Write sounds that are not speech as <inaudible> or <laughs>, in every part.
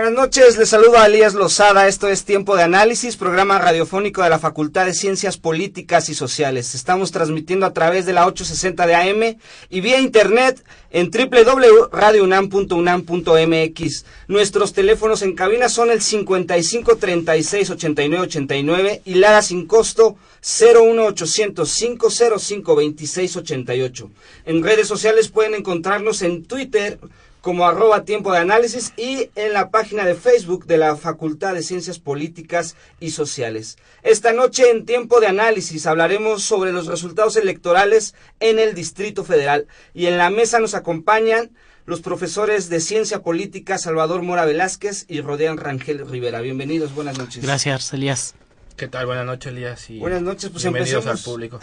Buenas noches, les saludo a Elías Lozada. Esto es Tiempo de Análisis, programa radiofónico de la Facultad de Ciencias Políticas y Sociales. Estamos transmitiendo a través de la 860 de AM y vía internet en www.radiounam.unam.mx. Nuestros teléfonos en cabina son el 55 36 89 89 y Lara sin costo 01800 505 26 88. En redes sociales pueden encontrarnos en Twitter como arroba tiempo de análisis y en la página de Facebook de la Facultad de Ciencias Políticas y Sociales. Esta noche en tiempo de análisis hablaremos sobre los resultados electorales en el Distrito Federal y en la mesa nos acompañan los profesores de Ciencia Política Salvador Mora Velázquez y Rodean Rangel Rivera. Bienvenidos, buenas noches. Gracias, Elías. ¿Qué tal? Buenas noches, Elías. Y buenas noches, pues bienvenidos empecemos. al público.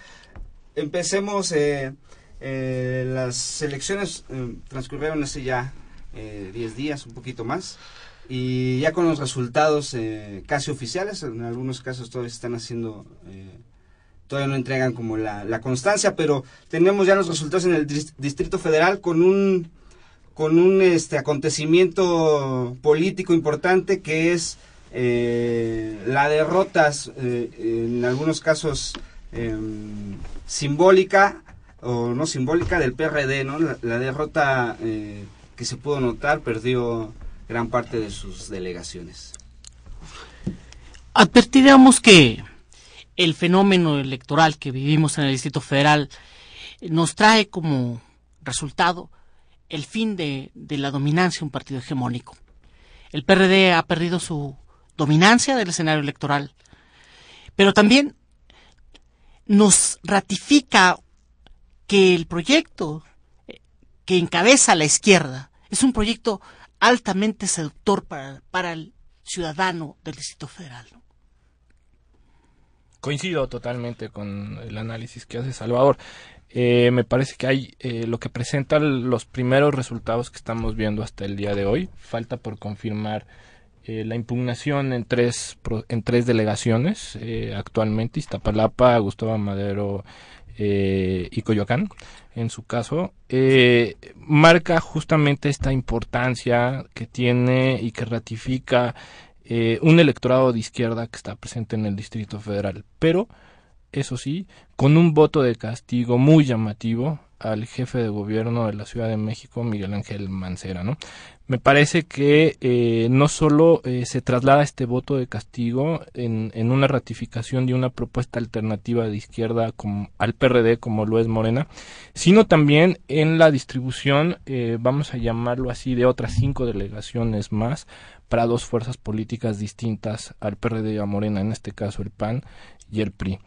<laughs> empecemos eh, eh, las elecciones eh, transcurrieron hace ya 10 eh, días, un poquito más, y ya con los resultados casi oficiales, en algunos casos todavía están haciendo, todavía no entregan como la, la, constancia, pero tenemos ya los resultados en el Distrito Federal con un con un este acontecimiento político importante que es la derrotas en algunos casos em, simbólica o no simbólica del PRD, ¿no? La, derrota eh, que se pudo notar perdió gran parte de sus delegaciones. Advertiríamos que el fenómeno electoral que vivimos en el Distrito Federal nos trae como resultado el fin de, de la dominancia de un partido hegemónico. El PRD ha perdido su dominancia del escenario electoral, pero también nos ratifica que el proyecto que encabeza la izquierda es un proyecto altamente seductor para, para el ciudadano del Distrito Federal. ¿no? Coincido totalmente con el análisis que hace Salvador. Eh, me parece que hay eh, lo que presentan los primeros resultados que estamos viendo hasta el día de hoy. Falta por confirmar eh, la impugnación en tres, en tres delegaciones actualmente, Iztapalapa, Gustavo Madero eh, y Coyoacán, en su caso, eh, marca justamente esta importancia que tiene y que ratifica eh, un electorado de izquierda que está presente en el Distrito Federal. Pero, eso sí, con un voto de castigo muy llamativo al jefe de gobierno de la Ciudad de México, Miguel Ángel Mancera, ¿no? Me parece que eh, no solo eh, se traslada este voto de castigo en, en, una ratificación de una propuesta alternativa de izquierda como, al PRD, como lo es Morena, sino también en la distribución, eh, vamos a llamarlo así, de otras cinco delegaciones más para dos fuerzas políticas distintas al PRD y a Morena, en este caso el PAN y el PRI.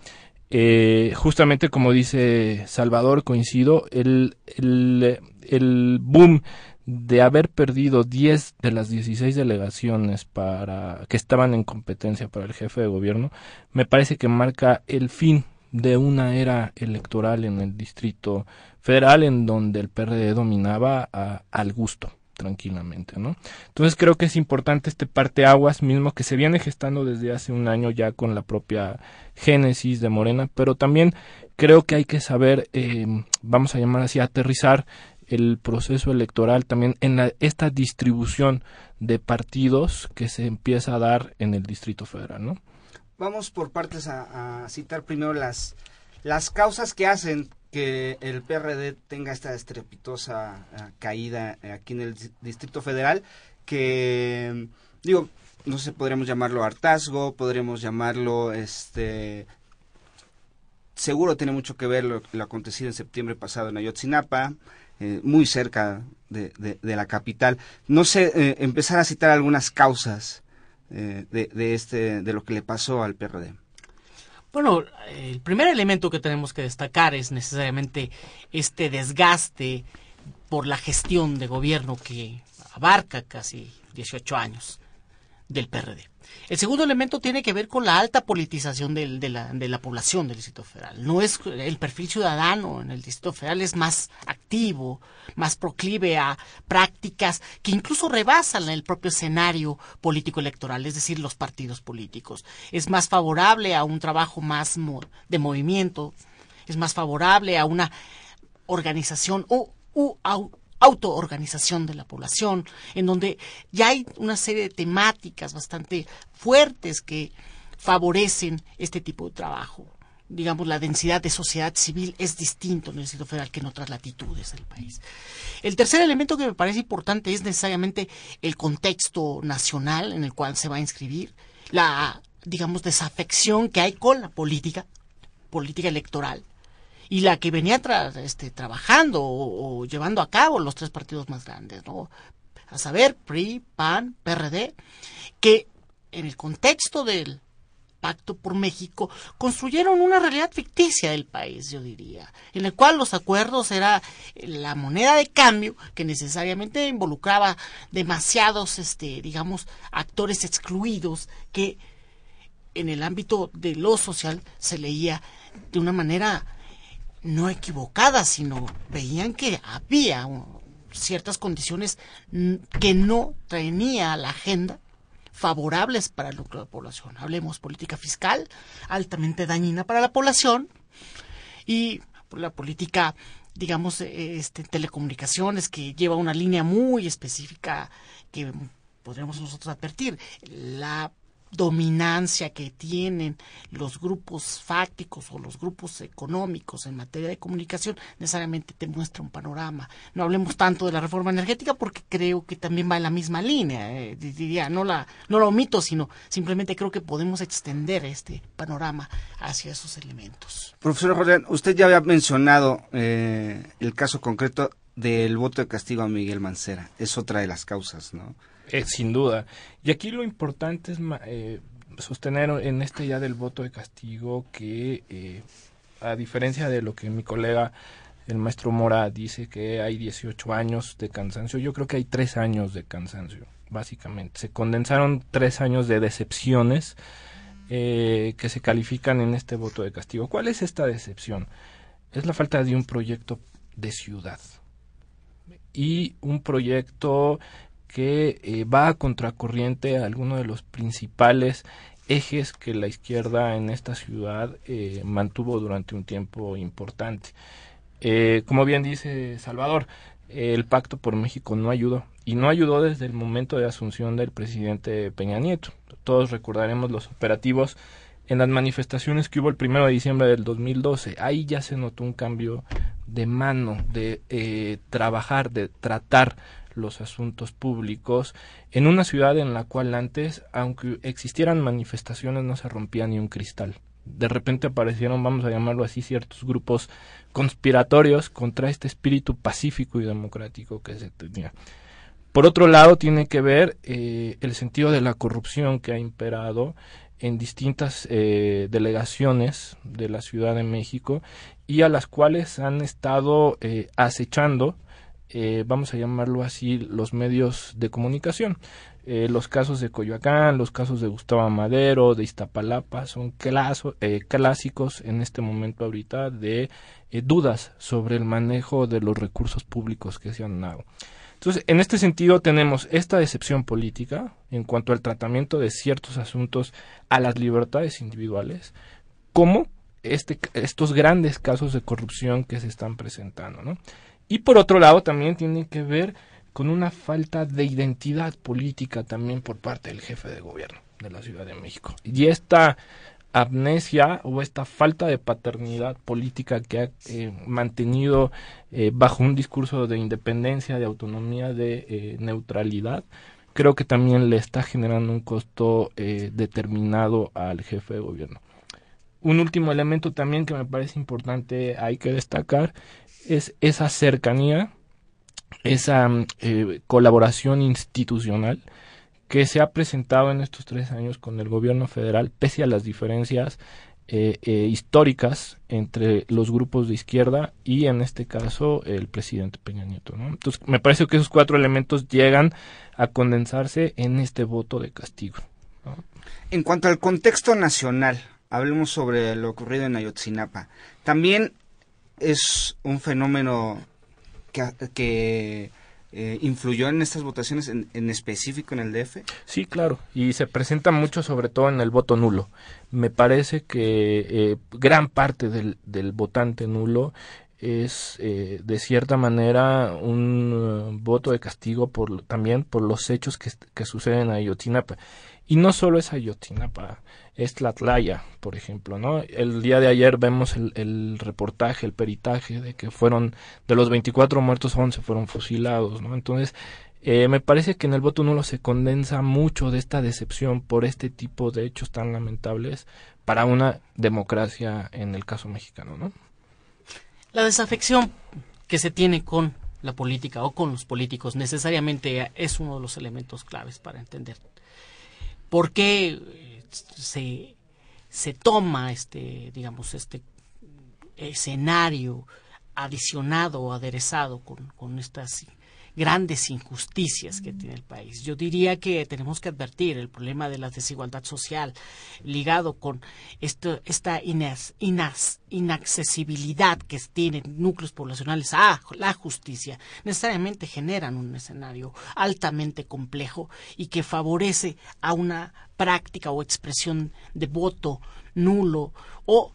Eh, justamente como dice Salvador, coincido, el, el, el boom de haber perdido 10 de las 16 delegaciones para que estaban en competencia para el jefe de gobierno, me parece que marca el fin de una era electoral en el distrito federal en donde el PRD dominaba a, al gusto tranquilamente, ¿no? Entonces creo que es importante este parteaguas mismo que se viene gestando desde hace un año ya con la propia génesis de Morena, pero también creo que hay que saber, eh, vamos a llamar así, aterrizar el proceso electoral también en la, esta distribución de partidos que se empieza a dar en el Distrito Federal, ¿no? Vamos por partes a, a citar primero las las causas que hacen que el PRD tenga esta estrepitosa uh, caída aquí en el Distrito Federal, que digo, no sé, podríamos llamarlo hartazgo, podríamos llamarlo este seguro tiene mucho que ver lo, acontecido en septiembre pasado en Ayotzinapa, eh, muy cerca de, la capital. No sé, eh, empezar a citar algunas causas eh, de, de, este, de lo que le pasó al PRD. Bueno, el primer elemento que tenemos que destacar es necesariamente este desgaste por la gestión de gobierno que abarca casi 18 años del PRD. El segundo elemento tiene que ver con la alta politización de, la, de la población del Distrito Federal. No es el perfil ciudadano en el Distrito Federal es más más proclive a prácticas que incluso rebasan el propio escenario político electoral, es decir, los partidos políticos. Es más favorable a un trabajo más de movimiento, es más favorable a una organización o u au- autoorganización de la población, en donde ya hay una serie de temáticas bastante fuertes que favorecen este tipo de trabajo. Digamos, la densidad de sociedad civil es distinto en el Distrito Federal que en otras latitudes del país. El tercer elemento que me parece importante es necesariamente el contexto nacional en el cual se va a inscribir, la, digamos, desafección que hay con la política, política electoral, y la que venía tra- este, trabajando o, o llevando a cabo los tres partidos más grandes, ¿no? A saber, PRI, PAN, PRD, que en el contexto del Pacto por México construyeron una realidad ficticia del país, yo diría, en el cual los acuerdos era la moneda de cambio que necesariamente involucraba demasiados, este, digamos, actores excluidos que en el ámbito de lo social se leía de una manera no equivocada, sino veían que había ciertas condiciones que no tenía la agenda favorables para el núcleo de población. Hablemos política fiscal, altamente dañina para la población, y la política, digamos, este, telecomunicaciones, que lleva una línea muy específica que podríamos nosotros advertir. La dominancia que tienen los grupos fácticos o los grupos económicos en materia de comunicación necesariamente te muestra un panorama. No hablemos tanto de la reforma energética porque creo que también va en la misma línea. eh, diría, no la, no la omito, sino simplemente creo que podemos extender este panorama hacia esos elementos. Profesor Jordan, usted ya había mencionado eh, el caso concreto del voto de castigo a Miguel Mancera. Es otra de las causas, ¿no? Eh, sin duda. Y aquí lo importante es eh, sostener en este ya del voto de castigo que, eh, a diferencia de lo que mi colega, el maestro Mora, dice que hay 18 años de cansancio, yo creo que hay tres años de cansancio, básicamente. Se condensaron tres años de decepciones que se califican en este voto de castigo. ¿Cuál es esta decepción? Es la falta de un proyecto de ciudad y un proyecto que eh, va a contracorriente a alguno de los principales ejes que la izquierda en esta ciudad eh, mantuvo durante un tiempo importante. Eh, como bien dice Salvador, el pacto por México no ayudó y no ayudó desde el momento de asunción del presidente Peña Nieto. Todos recordaremos los operativos en las manifestaciones que hubo el primero de diciembre del 2012. Ahí ya se notó un cambio de mano, de trabajar, de tratar los asuntos públicos en una ciudad en la cual antes, aunque existieran manifestaciones, no se rompía ni un cristal. De repente aparecieron, vamos a llamarlo así, ciertos grupos conspiratorios contra este espíritu pacífico y democrático que se tenía. Por otro lado, tiene que ver eh, el sentido de la corrupción que ha imperado en distintas eh, delegaciones de la Ciudad de México y a las cuales han estado eh, acechando eh, vamos a llamarlo así, los medios de comunicación. Eh, los casos de Coyoacán, los casos de Gustavo Madero, de Iztapalapa, son eh, clásicos en este momento ahorita de dudas sobre el manejo de los recursos públicos que se han dado. Entonces, en este sentido tenemos esta decepción política en cuanto al tratamiento de ciertos asuntos a las libertades individuales, como este, estos grandes casos de corrupción que se están presentando, ¿no? Y por otro lado también tiene que ver con una falta de identidad política también por parte del jefe de gobierno de la Ciudad de México. Y esta amnesia o esta falta de paternidad política que ha eh, mantenido eh, bajo un discurso de independencia, de autonomía, de eh, neutralidad, creo que también le está generando un costo determinado al jefe de gobierno. Un último elemento también que me parece importante hay que destacar es esa cercanía, esa eh, colaboración institucional que se ha presentado en estos tres años con el gobierno federal, pese a las diferencias eh, eh, históricas entre los grupos de izquierda y en este caso el presidente Peña Nieto. Entonces me parece que esos cuatro elementos llegan a condensarse en este voto de castigo. En cuanto al contexto nacional, hablemos sobre lo ocurrido en Ayotzinapa. También es un fenómeno que, que eh, influyó en estas votaciones en, en, específico en el DF? Sí, claro, y se presenta mucho sobre todo en el voto nulo. Me parece que eh, gran parte del, del, votante nulo es eh, de cierta manera un uh, voto de castigo por también por los hechos que, que suceden en Ayotzinapa. Y no solo es Ayotzinapa, es Tlatlaya, por ejemplo, ¿no? El día de ayer vemos el, reportaje, el peritaje de que fueron, de los 24 muertos, 11 fueron fusilados, ¿no? Entonces, eh, me parece que en el voto nulo se condensa mucho de esta decepción por este tipo de hechos tan lamentables para una democracia en el caso mexicano, ¿no? La desafección que se tiene con la política o con los políticos necesariamente es uno de los elementos claves para entender por qué se, se toma este, digamos, este escenario adicionado o aderezado con, con estas grandes injusticias que tiene el país. Yo diría que tenemos que advertir el problema de la desigualdad social ligado con esto, esta inas, inas, inaccesibilidad que tienen núcleos poblacionales a la justicia, necesariamente generan un escenario altamente complejo y que favorece a una práctica o expresión de voto nulo o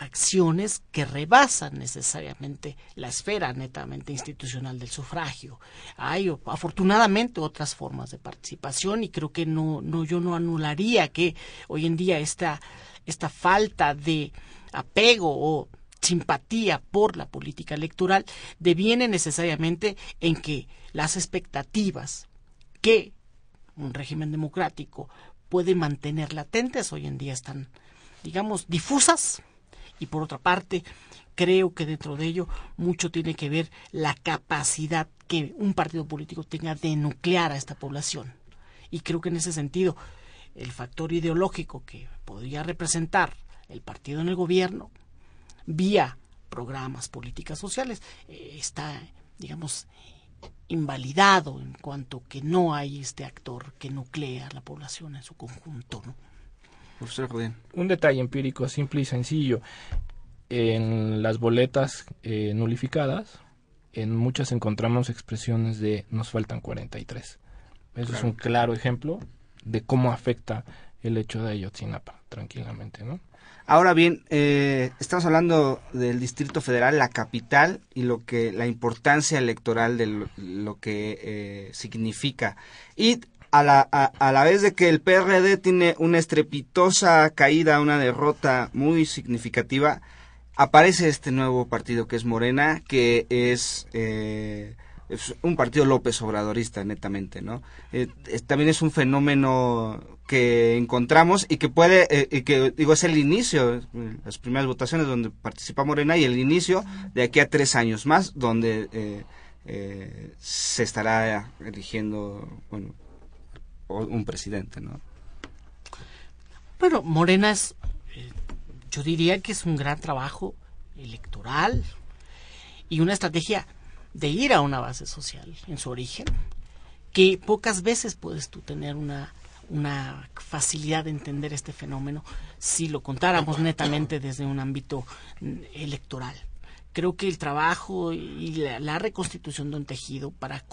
acciones que rebasan necesariamente la esfera netamente institucional del sufragio. Hay afortunadamente otras formas de participación y creo que no, no yo no anularía que hoy en día esta, esta falta de apego o simpatía por la política electoral deviene necesariamente en que las expectativas que un régimen democrático puede mantener latentes hoy en día están digamos difusas y por otra parte, creo que dentro de ello mucho tiene que ver la capacidad que un partido político tenga de nuclear a esta población. Y creo que en ese sentido, el factor ideológico que podría representar el partido en el gobierno, vía programas, políticas sociales, eh, está, digamos, invalidado en cuanto que no hay este actor que nuclea a la población en su conjunto. ¿no? Un detalle empírico simple y sencillo. En las boletas eh, nulificadas, en muchas encontramos expresiones de nos faltan 43. Eso claro. es un claro ejemplo de cómo afecta el hecho de Ayotzinapa, tranquilamente, ¿no? Ahora bien, eh, estamos hablando del Distrito Federal, la capital y lo que la importancia electoral de lo, que eh, significa. Y a la, a, a, la vez de que el PRD tiene una estrepitosa caída, una derrota muy significativa, aparece este nuevo partido que es Morena, que es, eh, es un partido López Obradorista, netamente, ¿no? Eh, también es un fenómeno que encontramos y que puede, eh, y que digo, es el inicio, las primeras votaciones donde participa Morena y el inicio de aquí a tres años más, donde eh, se estará eligiendo, un presidente, ¿no? Bueno, Morena es, yo diría que es un gran trabajo electoral y una estrategia de ir a una base social en su origen, que pocas veces puedes tú tener una, una facilidad de entender este fenómeno si lo contáramos netamente desde un ámbito mm, electoral creo que el trabajo y la, reconstitución de un tejido para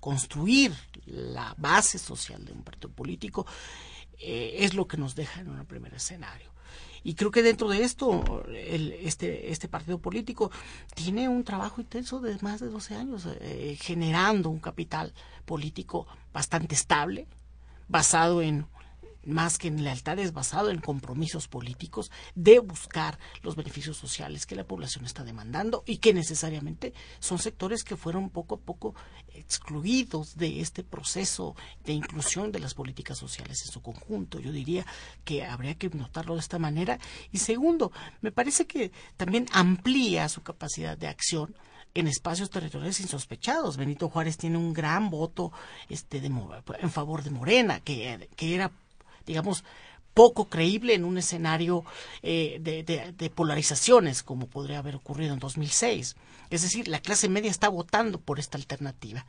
construir la base social de un partido político eh, es lo que nos deja en un primer escenario. Y creo que dentro de esto, el, este, este partido político tiene un trabajo intenso de más de 12 años, eh, generando un capital político bastante estable, basado en más que en lealtades basado en compromisos políticos de buscar los beneficios sociales que la población está demandando y que necesariamente son sectores que fueron poco a poco excluidos de este proceso de inclusión de las políticas sociales en su conjunto. Yo diría que habría que notarlo de esta manera. Y segundo, me parece que también amplía su capacidad de acción en espacios territoriales insospechados. Benito Juárez tiene un gran voto este de, en favor de Morena, que, que era digamos, poco creíble en un escenario eh, de, polarizaciones como podría haber ocurrido en 2006. Es decir, la clase media está votando por esta alternativa.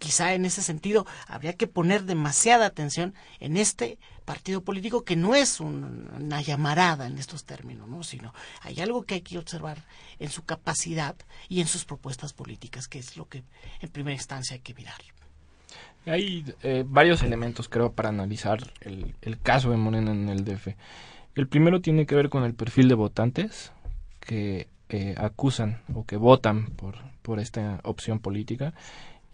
Quizá en ese sentido habría que poner demasiada atención en este partido político que no es un, una llamarada en estos términos, ¿no? sino hay algo que hay que observar en su capacidad y en sus propuestas políticas, que es lo que en primera instancia hay que mirar. Hay eh, varios elementos, creo, para analizar el, el, caso de Morena en el DF. El primero tiene que ver con el perfil de votantes que eh, acusan o que votan por, por esta opción política.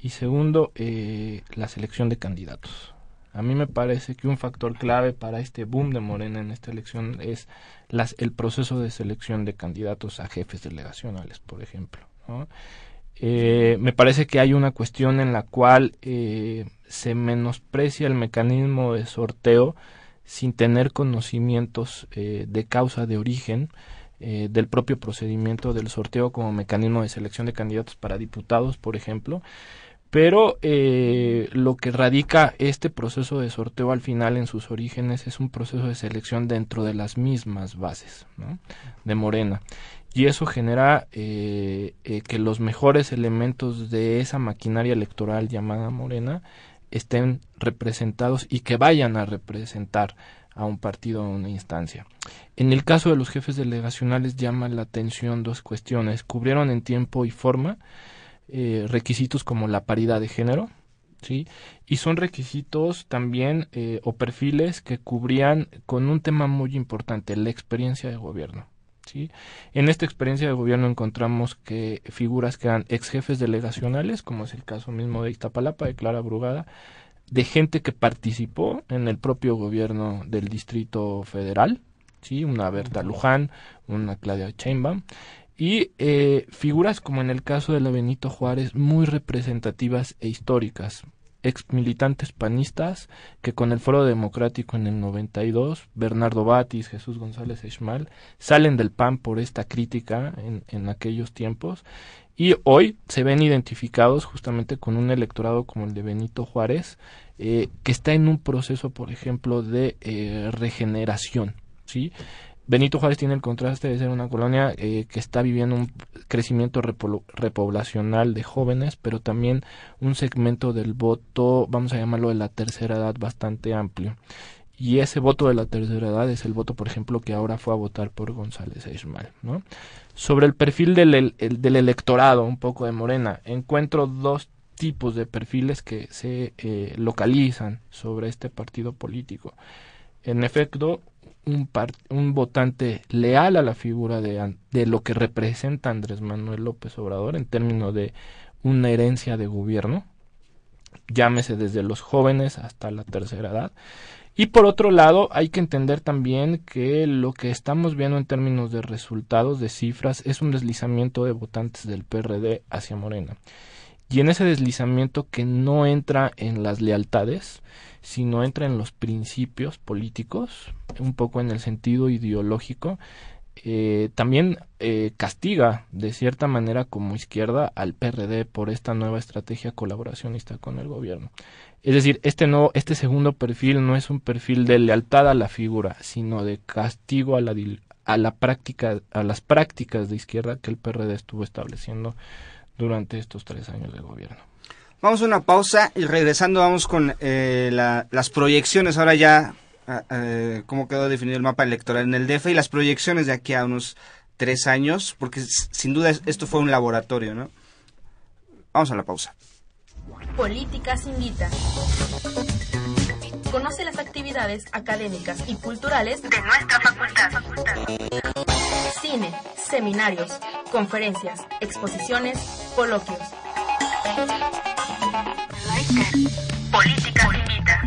Y segundo, eh, la selección de candidatos. A mí me parece que un factor clave para este boom de Morena en esta elección es las, el proceso de selección de candidatos a jefes delegacionales, por ejemplo. ¿no? Eh, me parece que hay una cuestión en la cual eh, se menosprecia el mecanismo de sorteo sin tener conocimientos eh, de causa de origen del propio procedimiento del sorteo como mecanismo de selección de candidatos para diputados, por ejemplo. Pero lo que radica este proceso de sorteo al final en sus orígenes es un proceso de selección dentro de las mismas bases de Morena y eso genera eh, eh, que los mejores elementos de esa maquinaria electoral llamada Morena estén representados y que vayan a representar a un partido o una instancia. En el caso de los jefes delegacionales llama la atención dos cuestiones. Cubrieron en tiempo y forma eh, requisitos como la paridad de género, ¿sí? Y son requisitos también eh, o perfiles que cubrían con un tema muy importante, la experiencia de gobierno. ¿Sí? En esta experiencia de gobierno encontramos que figuras que eran ex jefes delegacionales, como es el caso mismo de Iztapalapa, de Clara Brugada, de gente que participó en el propio gobierno del Distrito Federal, ¿sí? una Berta Luján, una Claudia Sheinbaum, y eh, figuras como en el caso de la Benito Juárez muy representativas e históricas ex militantes panistas que con el Foro Democrático en el 92, Bernardo Batis, Jesús González Esmal, salen del PAN por esta crítica en, en aquellos tiempos y hoy se ven identificados justamente con un electorado como el de Benito Juárez, eh, que está en un proceso, por ejemplo, de eh, regeneración, ¿sí? Benito Juárez tiene el contraste de ser una colonia eh, que está viviendo un crecimiento repoblacional de jóvenes, pero también un segmento del voto, vamos a llamarlo de la tercera edad, bastante amplio. Y ese voto de la tercera edad es el voto, por ejemplo, que ahora fue a votar por González Ismael. ¿no? Sobre el perfil del, el, del electorado, un poco de Morena, encuentro dos tipos de perfiles que se eh, localizan sobre este partido político. En efecto, un, un votante leal a la figura de, de lo que representa Andrés Manuel López Obrador en términos de una herencia de gobierno, llámese desde los jóvenes hasta la tercera edad. Y por otro lado, hay que entender también que lo que estamos viendo en términos de resultados, de cifras, es un deslizamiento de votantes del PRD hacia Morena. Y en ese deslizamiento que no entra en las lealtades, sino entra en los principios políticos, un poco en el sentido ideológico, eh, también eh, castiga de cierta manera como izquierda al PRD por esta nueva estrategia colaboracionista con el gobierno. Es decir, este no, este segundo perfil no es un perfil de lealtad a la figura, sino de castigo a la a la práctica, a las prácticas de izquierda que el PRD estuvo estableciendo durante estos tres años de gobierno. Vamos a una pausa y regresando vamos con eh, la, las proyecciones ahora ya eh, cómo quedó definido el mapa electoral en el DF y las proyecciones de aquí a unos tres años, porque sin duda esto fue un laboratorio, ¿no? Vamos a la pausa. Políticas invita. Conoce las actividades académicas y culturales de nuestra facultad. Cine, seminarios, conferencias, exposiciones, coloquios. Políticas invita.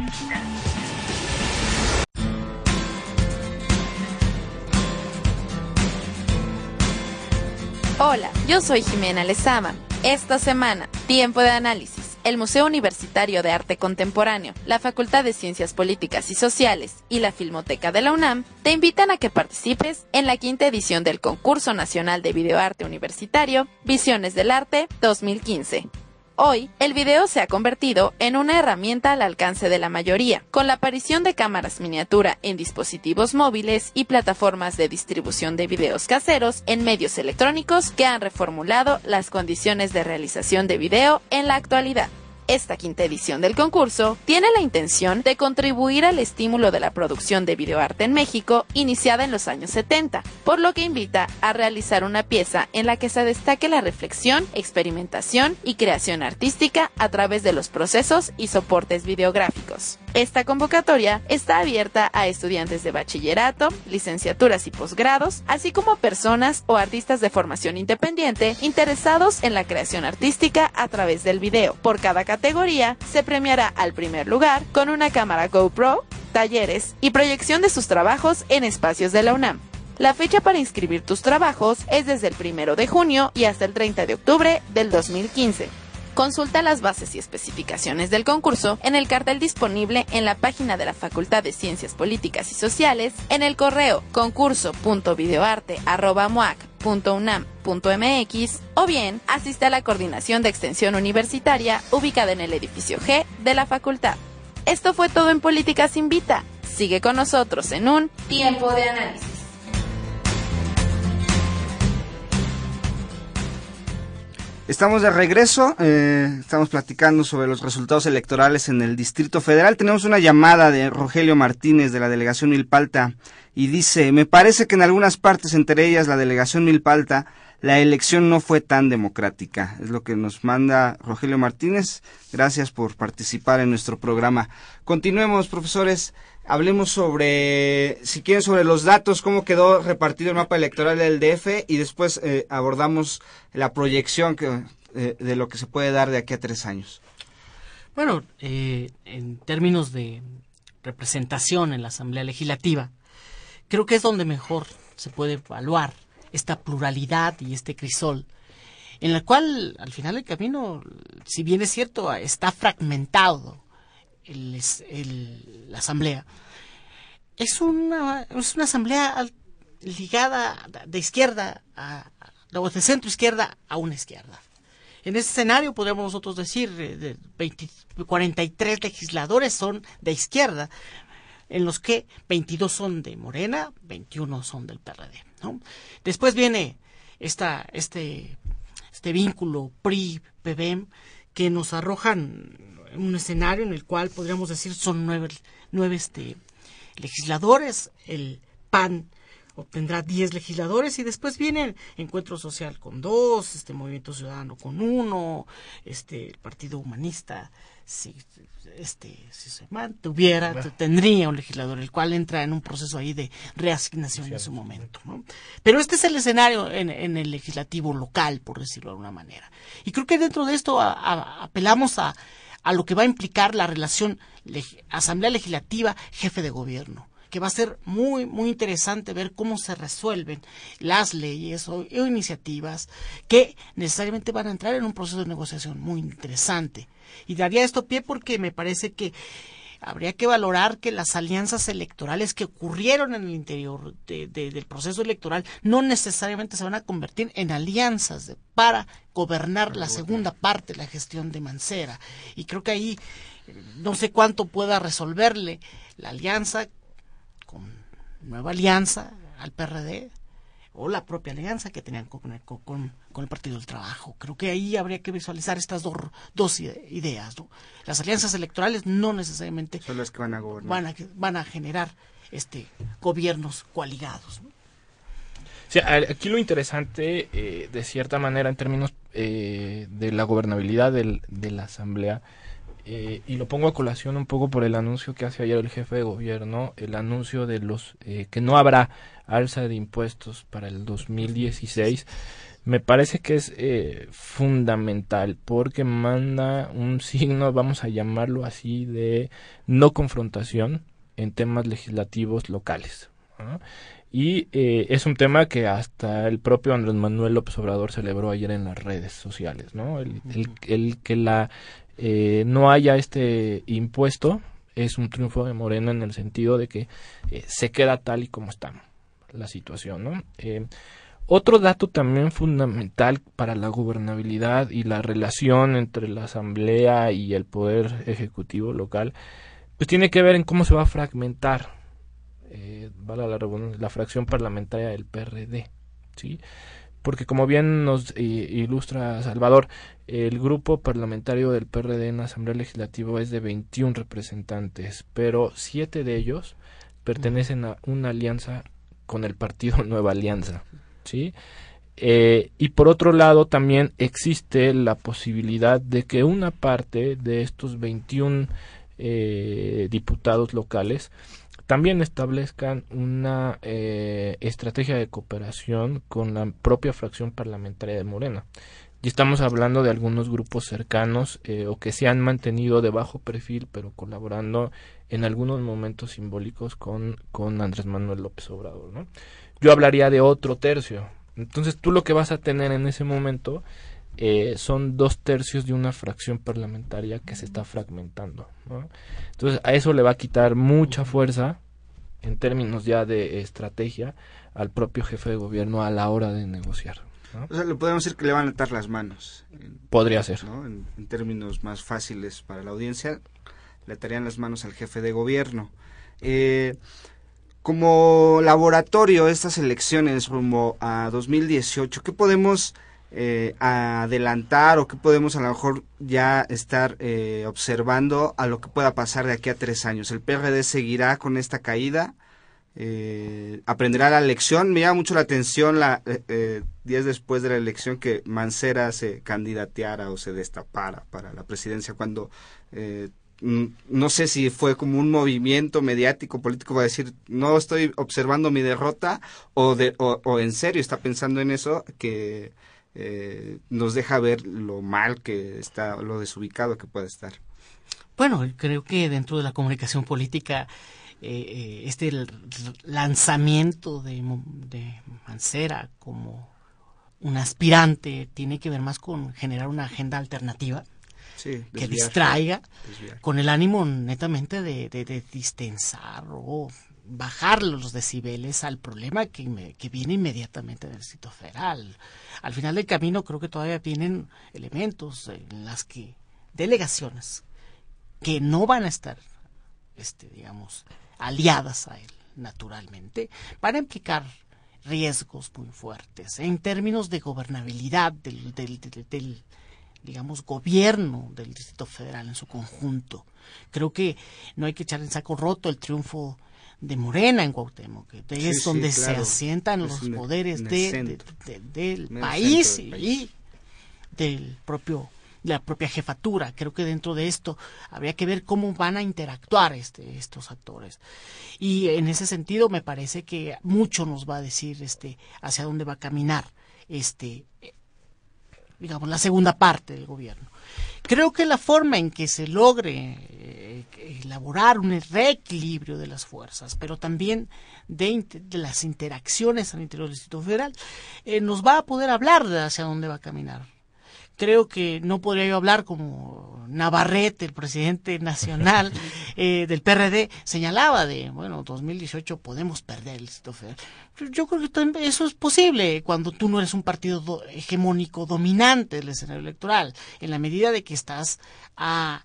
Hola, yo soy Jimena Lezama. Esta semana, Tiempo de Análisis, el Museo Universitario de Arte Contemporáneo, la Facultad de Ciencias Políticas y Sociales y la Filmoteca de la UNAM te invitan a que participes en la quinta edición del Concurso Nacional de Videoarte Universitario Visiones del Arte 2015. Hoy, el video se ha convertido en una herramienta al alcance de la mayoría, con la aparición de cámaras miniatura en dispositivos móviles y plataformas de distribución de videos caseros en medios electrónicos que han reformulado las condiciones de realización de video en la actualidad. Esta quinta edición del concurso tiene la intención de contribuir al estímulo de la producción de videoarte en México iniciada en los años 70, por lo que invita a realizar una pieza en la que se destaque la reflexión, experimentación y creación artística a través de los procesos y soportes videográficos. Esta convocatoria está abierta a estudiantes de bachillerato, licenciaturas y posgrados, así como personas o artistas de formación independiente interesados en la creación artística a través del video. Por cada categoría se premiará al primer lugar con una cámara GoPro, talleres y proyección de sus trabajos en espacios de la UNAM. La fecha para inscribir tus trabajos es desde el 1 de junio y hasta el 30 de octubre del 2015. Consulta las bases y especificaciones del concurso en el cartel disponible en la página de la Facultad de Ciencias Políticas y Sociales, en el correo concurso.videoarte.muac.unam.mx o bien asiste a la coordinación de extensión universitaria ubicada en el edificio G de la facultad. Esto fue todo en Políticas Invita. Sigue con nosotros en un tiempo de análisis. Estamos de regreso, eh, estamos platicando sobre los resultados electorales en el Distrito Federal. Tenemos una llamada de Rogelio Martínez de la delegación Milpalta y dice, me parece que en algunas partes, entre ellas la delegación Milpalta, la elección no fue tan democrática. Es lo que nos manda Rogelio Martínez. Gracias por participar en nuestro programa. Continuemos, profesores. Hablemos sobre, si quieren, sobre los datos, cómo quedó repartido el mapa electoral del DF y después eh, abordamos la proyección eh, de lo que se puede dar de aquí a tres años. Bueno, eh, en términos de representación en la Asamblea Legislativa, creo que es donde mejor se puede evaluar esta pluralidad y este crisol, en la cual al final del camino, si bien es cierto, está fragmentado el, la asamblea, es una, es una asamblea ligada de izquierda a, o de centro izquierda a una izquierda. En ese escenario podemos nosotros decir eh, de 20, 43 legisladores son de izquierda, en los que 22 son de Morena, 21 son del PRD. Después viene esta, este, este vínculo PRI-PBM que nos arrojan un escenario en el cual podríamos decir son nueve, nueve este, legisladores, el PAN obtendrá diez legisladores y después viene el Encuentro Social con dos, este Movimiento Ciudadano con uno, este el Partido Humanista si este si se mantuviera tendría un legislador el cual entra en un proceso ahí de reasignación en su momento ¿no? pero este es el escenario en, en, el legislativo local por decirlo de alguna manera. Y creo que dentro de esto apelamos a a lo que va a implicar la relación Asamblea Legislativa, jefe de gobierno que va a ser muy, muy interesante ver cómo se resuelven las leyes o, iniciativas que necesariamente van a entrar en un proceso de negociación muy interesante. Y daría esto pie porque me parece que habría que valorar que las alianzas electorales que ocurrieron en el interior del proceso electoral no necesariamente se van a convertir en alianzas para gobernar la segunda parte de la gestión de Mancera. Y creo que ahí no sé cuánto pueda resolverle la alianza con nueva alianza al PRD o la propia alianza que tenían con, el Partido del Trabajo. Creo que ahí habría que visualizar estas dos, dos ideas. Las alianzas electorales no necesariamente son las que van a Van van a generar este gobiernos coaligados. aquí lo interesante, eh, de cierta manera, en términos eh, de la gobernabilidad del, de la Asamblea, eh, y lo pongo a colación un poco por el anuncio que hace ayer el jefe de gobierno, el anuncio de los eh, que no habrá alza de impuestos para el 2016, me parece que es eh, fundamental porque manda un <laughs> signo, vamos a llamarlo así, de no confrontación en temas legislativos locales. Y es un tema que hasta el propio Andrés Manuel López Obrador celebró ayer en las redes sociales, ¿no? el, el que la eh, no haya este impuesto es un triunfo de Morena en el sentido de que eh, se queda tal y como está la situación, ¿no? Eh, Otro dato también fundamental para la gobernabilidad y la relación entre la Asamblea y el Poder Ejecutivo local, pues tiene que ver en cómo se va a fragmentar eh, la, la fracción parlamentaria del PRD. ¿sí? Porque como bien nos eh, ilustra Salvador, el grupo parlamentario del PRD en la Asamblea Legislativa es de 21 representantes, pero siete de ellos pertenecen a una alianza con el partido <laughs> Nueva Alianza. ¿sí? Eh, y por otro lado también existe la posibilidad de que una parte de estos 21 eh, diputados locales también establezcan una eh, estrategia de cooperación con la propia fracción parlamentaria de Morena. Y estamos hablando de algunos grupos cercanos o que se han mantenido de bajo perfil, pero colaborando en algunos momentos simbólicos con, con Andrés Manuel López Obrador. ¿no? yo hablaría de otro tercio. Entonces tú lo que vas a tener en ese momento eh, son dos tercios de una fracción parlamentaria que se está fragmentando. Entonces a eso le va a quitar mucha fuerza en términos ya de estrategia al propio jefe de gobierno a la hora de negociar. O sea, le podemos decir que le van a atar las manos. Podría ser. En, en, términos más fáciles para la audiencia, le atarían las manos al jefe de gobierno. Eh, como laboratorio estas elecciones rumbo a 2018, ¿qué podemos eh, adelantar o qué podemos a lo mejor ya estar eh, observando a lo que pueda pasar de aquí a tres años? ¿El PRD seguirá con esta caída? Eh, ¿Aprenderá la lección? Me llama mucho la atención la, días después de la elección que Mancera se candidateara o se destapara para la presidencia cuando Mm, no sé si fue como un movimiento mediático político para decir no estoy observando mi derrota o de o, en serio está pensando en eso que eh, nos deja ver lo mal que está lo desubicado que puede estar. Bueno creo que dentro de la comunicación política eh, eh, este lanzamiento de, de Mancera como un aspirante tiene que ver más con generar una agenda alternativa que distraiga, con el ánimo netamente de, de, distensar o bajar los decibeles al problema que, viene inmediatamente del Distrito Federal. Al final del camino creo que todavía vienen elementos en las que delegaciones que no van a estar, este, digamos, aliadas a él naturalmente, van a implicar riesgos muy fuertes en términos de gobernabilidad del, del, del digamos, gobierno del Distrito Federal en su conjunto. Creo que no hay que echar en saco roto el triunfo de Morena en Cuauhtémoc, que es donde se asientan los poderes de, del país, y del propio la propia jefatura. Creo que dentro de esto habría que ver cómo van a interactuar este, estos actores. Y en ese sentido me parece que mucho nos va a decir este hacia dónde va a caminar este digamos, la segunda parte del gobierno. Creo que la forma en que se logre eh, elaborar un reequilibrio de las fuerzas, pero también de, las interacciones al interior del Distrito Federal, eh, nos va a poder hablar de hacia dónde va a caminar creo que no podría yo hablar como Navarrete, el presidente nacional <laughs> eh, del PRD, señalaba de, bueno, 2018 podemos perder el Distrito Federal. Yo creo que eso es posible cuando tú no eres un partido hegemónico dominante del escenario electoral, en la medida de que estás a,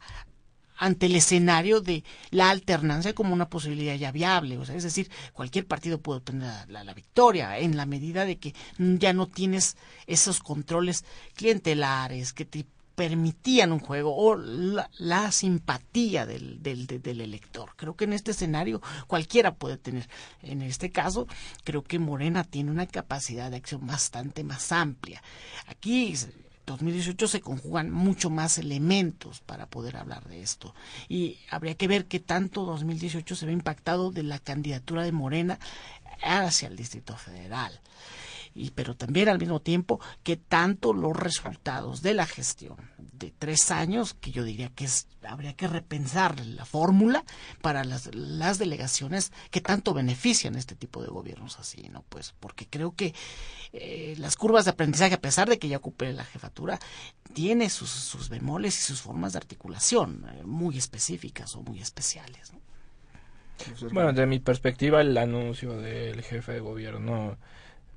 ante el escenario de la alternancia como una posibilidad ya viable. O sea, es decir, cualquier partido puede obtener la, victoria en la medida de que ya no tienes esos controles clientelares que te permitían un juego o la, simpatía del, del, del, elector. Creo que en este escenario cualquiera puede tener. En este caso, creo que Morena tiene una capacidad de acción bastante más amplia. Aquí 2018 se conjugan mucho más elementos para poder hablar de esto. Y habría que ver qué tanto 2018 se ve impactado de la candidatura de Morena hacia el Distrito Federal y pero también al mismo tiempo que tanto los resultados de la gestión de tres años, que yo diría que es, habría que repensar la fórmula para las, delegaciones que tanto benefician este tipo de gobiernos así, ¿no? Pues porque creo que eh, las curvas de aprendizaje, a pesar de que ya ocupé la jefatura, tiene sus, sus bemoles y sus formas de articulación eh, muy específicas o muy especiales, Bueno, de mi perspectiva, el anuncio del jefe de gobierno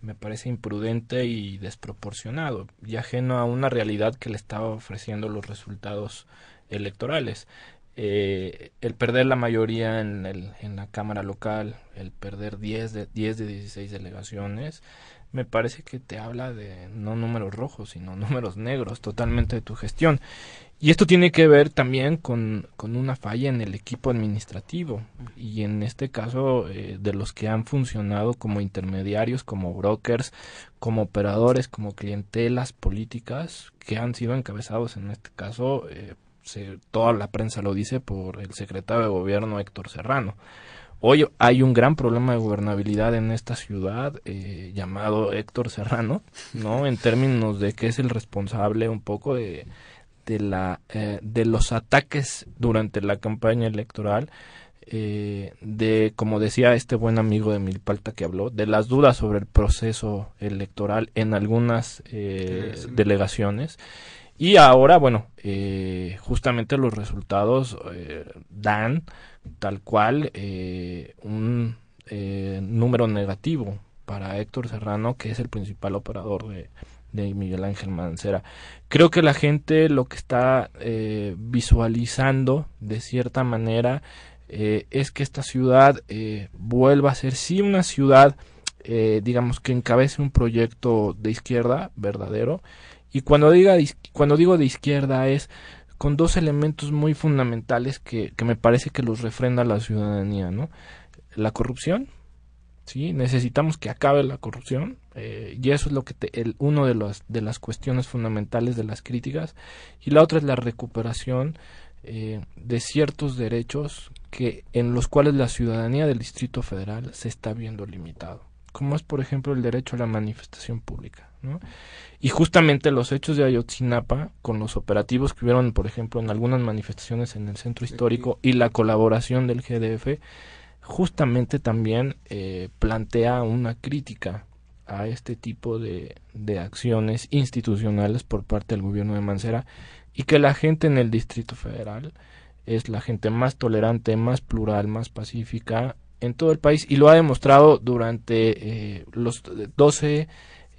me parece imprudente y desproporcionado y ajeno a una realidad que le estaba ofreciendo los resultados electorales. Eh, el perder la mayoría en, el, en la Cámara local, el perder 10 de, 10 de 16 delegaciones, me parece que te habla de no números rojos, sino números negros totalmente de tu gestión. Y esto tiene que ver también con, con una falla en el equipo administrativo y en este caso eh, de los que han funcionado como intermediarios, como brokers, como operadores, como clientelas políticas que han sido encabezados en este caso, eh, se, toda la prensa lo dice por el secretario de gobierno Héctor Serrano. Hoy hay un gran problema de gobernabilidad en esta ciudad eh, llamado Héctor Serrano, ¿no? En términos de que es el responsable un poco de de, la, eh, de los ataques durante la campaña electoral, eh, de, como decía este buen amigo de Milpalta que habló, de las dudas sobre el proceso electoral en algunas eh, delegaciones. Y ahora, bueno, justamente los resultados dan tal cual un número negativo para Héctor Serrano, que es el principal operador de, de Miguel Ángel Mancera. Creo que la gente lo que está eh, visualizando de cierta manera eh, es que esta ciudad eh, vuelva a ser sí una ciudad, digamos, que encabece un proyecto de izquierda verdadero. Y cuando, diga, cuando digo de izquierda es con dos elementos muy fundamentales que, que me parece que los refrenda la ciudadanía, ¿no? La corrupción, ¿sí? Necesitamos que acabe la corrupción eh, y eso es lo que el, uno de, los, de las cuestiones fundamentales de las críticas y la otra es la recuperación eh, de ciertos derechos que en los cuales la ciudadanía del Distrito Federal se está viendo limitado como es por ejemplo el derecho a la manifestación pública ¿no? y justamente los hechos de Ayotzinapa con los operativos que hubieron por ejemplo en algunas manifestaciones en el centro histórico y la colaboración del GDF justamente también eh, plantea una crítica a este tipo de, de acciones institucionales por parte del gobierno de Mancera y que la gente en el Distrito Federal es la gente más tolerante, más plural, más pacífica en todo el país y lo ha demostrado durante eh, los 12,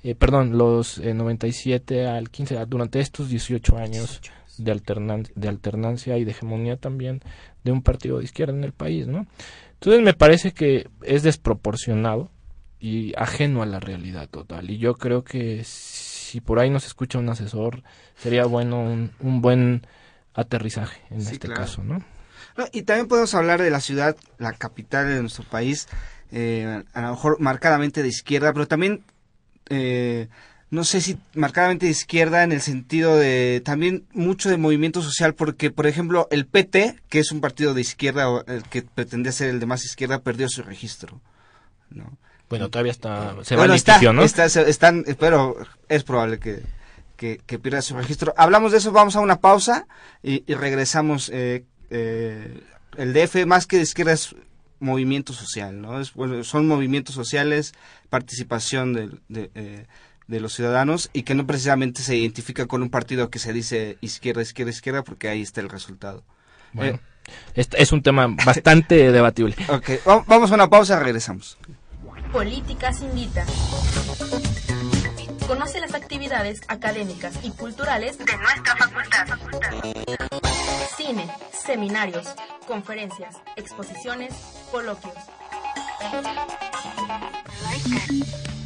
eh, perdón, los 97 al 15, durante estos 18 años de, de alternancia y de hegemonía también de un partido de izquierda en el país, ¿no? Entonces me parece que es desproporcionado y ajeno a la realidad total. Y yo creo que si por ahí nos escucha un asesor, sería bueno un, buen aterrizaje en este caso, ¿no? Y también podemos hablar de la ciudad, la capital de nuestro país, eh, a lo mejor marcadamente de izquierda, pero también, eh, no sé si marcadamente de izquierda en el sentido de también mucho de movimiento social, porque, por ejemplo, el PT, que es un partido de izquierda, el que pretendía ser el de más izquierda, perdió su registro, ¿no? Bueno, todavía está. Se va está, ¿no? están, pero es probable que, que, pierda su registro. Hablamos de eso, vamos a una pausa y, regresamos. Eh, eh, el DF, más que de izquierda, es movimiento social, ¿no? Es, bueno, son movimientos sociales, participación de, de, eh, de, los ciudadanos y que no precisamente se identifica con un partido que se dice izquierda, izquierda, izquierda, porque ahí está el resultado. Bueno, es, un tema bastante <laughs> debatible. Ok, vamos a una pausa, regresamos. Políticas Invita. Conoce las actividades académicas y culturales de nuestra facultad. Cine, seminarios, conferencias, exposiciones, coloquios.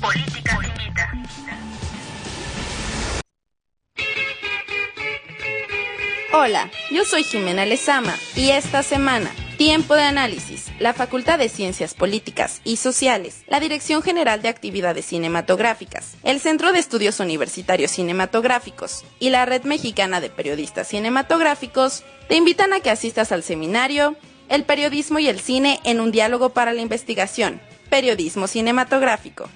Políticas Invita. Hola, yo soy Jimena Lezama y esta semana Tiempo de análisis. La Facultad de Ciencias Políticas y Sociales, la Dirección General de Actividades Cinematográficas, el Centro de Estudios Universitarios Cinematográficos y la Red Mexicana de Periodistas Cinematográficos te invitan a que asistas al seminario El periodismo y el cine en un diálogo para la investigación, periodismo cinematográfico.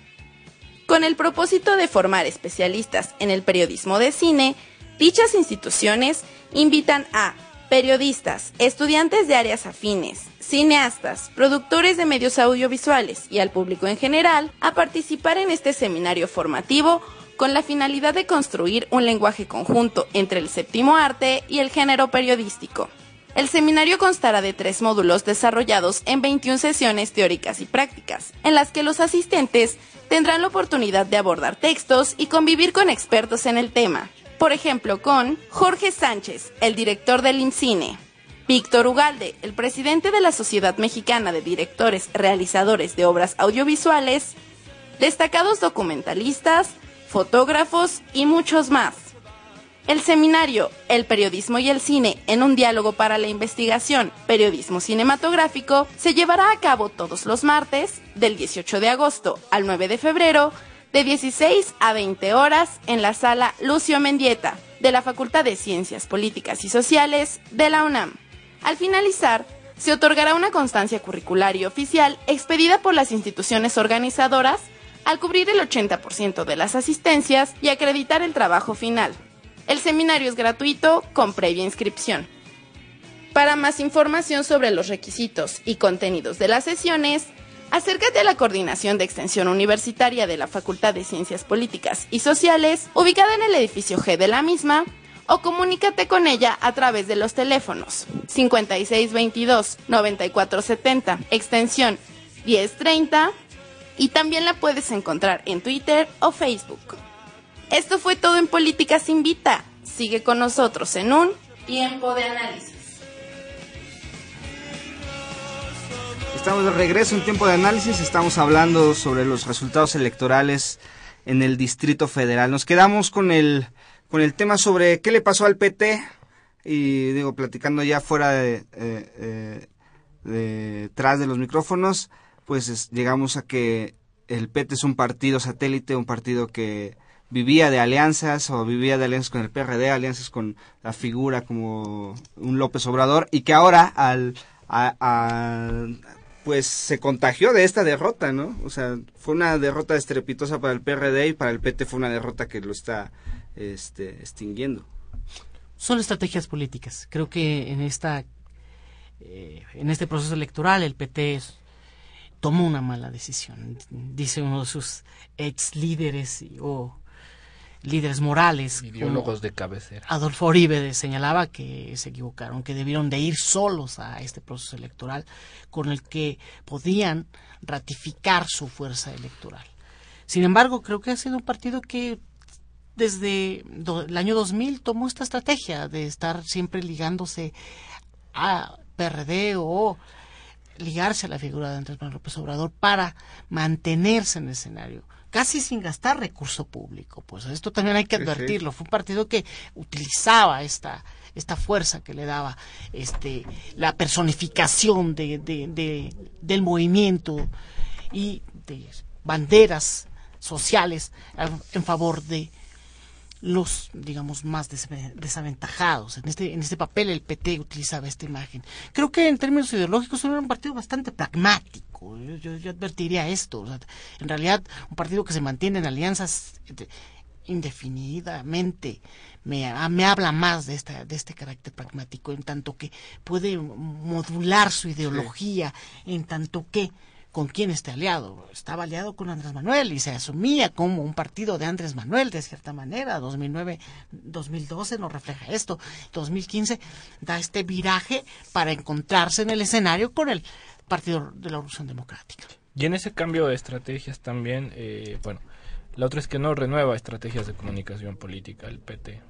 Con el propósito de formar especialistas en el periodismo de cine, dichas instituciones invitan a periodistas, estudiantes de áreas afines, cineastas, productores de medios audiovisuales y al público en general a participar en este seminario formativo con la finalidad de construir un lenguaje conjunto entre el séptimo arte y el género periodístico. El seminario constará de tres módulos desarrollados en 21 sesiones teóricas y prácticas, en las que los asistentes tendrán la oportunidad de abordar textos y convivir con expertos en el tema. Por ejemplo, con Jorge Sánchez, el director del INCINE, Víctor Ugalde, el presidente de la Sociedad Mexicana de Directores Realizadores de Obras Audiovisuales, destacados documentalistas, fotógrafos y muchos más. El seminario El periodismo y el cine en un diálogo para la investigación, periodismo cinematográfico, se llevará a cabo todos los martes, del 18 de agosto al 9 de febrero, de 16 a 20 horas en la sala Lucio Mendieta, de la Facultad de Ciencias Políticas y Sociales de la UNAM. Al finalizar, se otorgará una constancia curricular y oficial expedida por las instituciones organizadoras al cubrir el 80% de las asistencias y acreditar el trabajo final. El seminario es gratuito con previa inscripción. Para más información sobre los requisitos y contenidos de las sesiones, acércate a la Coordinación de Extensión Universitaria de la Facultad de Ciencias Políticas y Sociales, ubicada en el edificio G de la misma, o comunícate con ella a través de los teléfonos 5622-9470, extensión 1030, y también la puedes encontrar en Twitter o Facebook. Esto fue todo en Políticas Invita. Sigue con nosotros en un tiempo de análisis. Estamos de regreso en tiempo de análisis. Estamos hablando sobre los resultados electorales en el Distrito Federal. Nos quedamos con el, con el tema sobre qué le pasó al PT y digo, platicando ya fuera de, eh, eh, de los micrófonos, pues llegamos a que el PT es un partido satélite, un partido que vivía de alianzas o vivía de alianzas con el PRD, alianzas con la figura como un López Obrador y que ahora al pues se contagió de esta derrota, ¿no? O sea, fue una derrota estrepitosa para el PRD y para el PT fue una derrota que lo está este, extinguiendo. Son estrategias políticas. Creo que en esta eh, en este proceso electoral el PT tomó una mala decisión. Dice uno de sus ex líderes o líderes morales. Ideólogos de cabecera. Adolfo Oribe señalaba que se equivocaron, que debieron de ir solos a este proceso electoral con el que podían ratificar su fuerza electoral. Sin embargo, creo que ha sido un partido que desde el año 2000 tomó esta estrategia de estar siempre ligándose a PRD o ligarse a la figura de Andrés Manuel López Obrador para mantenerse en el escenario casi sin gastar recurso público. Pues esto también hay que advertirlo. Fue un partido que utilizaba esta, esta fuerza que le daba este, la personificación de, de, del movimiento y de banderas sociales en favor de los, digamos, más desaventajados. En este, en este papel el PT utilizaba esta imagen. Creo que en términos ideológicos era un partido bastante pragmático. Yo, yo, advertiría esto. en realidad, un partido que se mantiene en alianzas indefinidamente me, me habla más de, esta, de este carácter pragmático, en tanto que puede modular su ideología, en tanto que con quién está aliado. Estaba aliado con Andrés Manuel y se asumía como un partido de Andrés Manuel de cierta manera. 2009, 2012 no refleja esto. 2015 da este viraje para encontrarse en el escenario con el Partido de la Revolución Democrática. Y en ese cambio de estrategias también, eh, bueno, la otra es que no renueva estrategias de comunicación política, el PT.